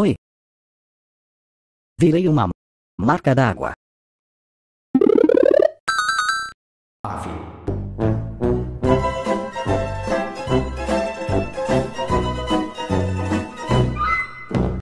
Oi. Virei uma marca d'água.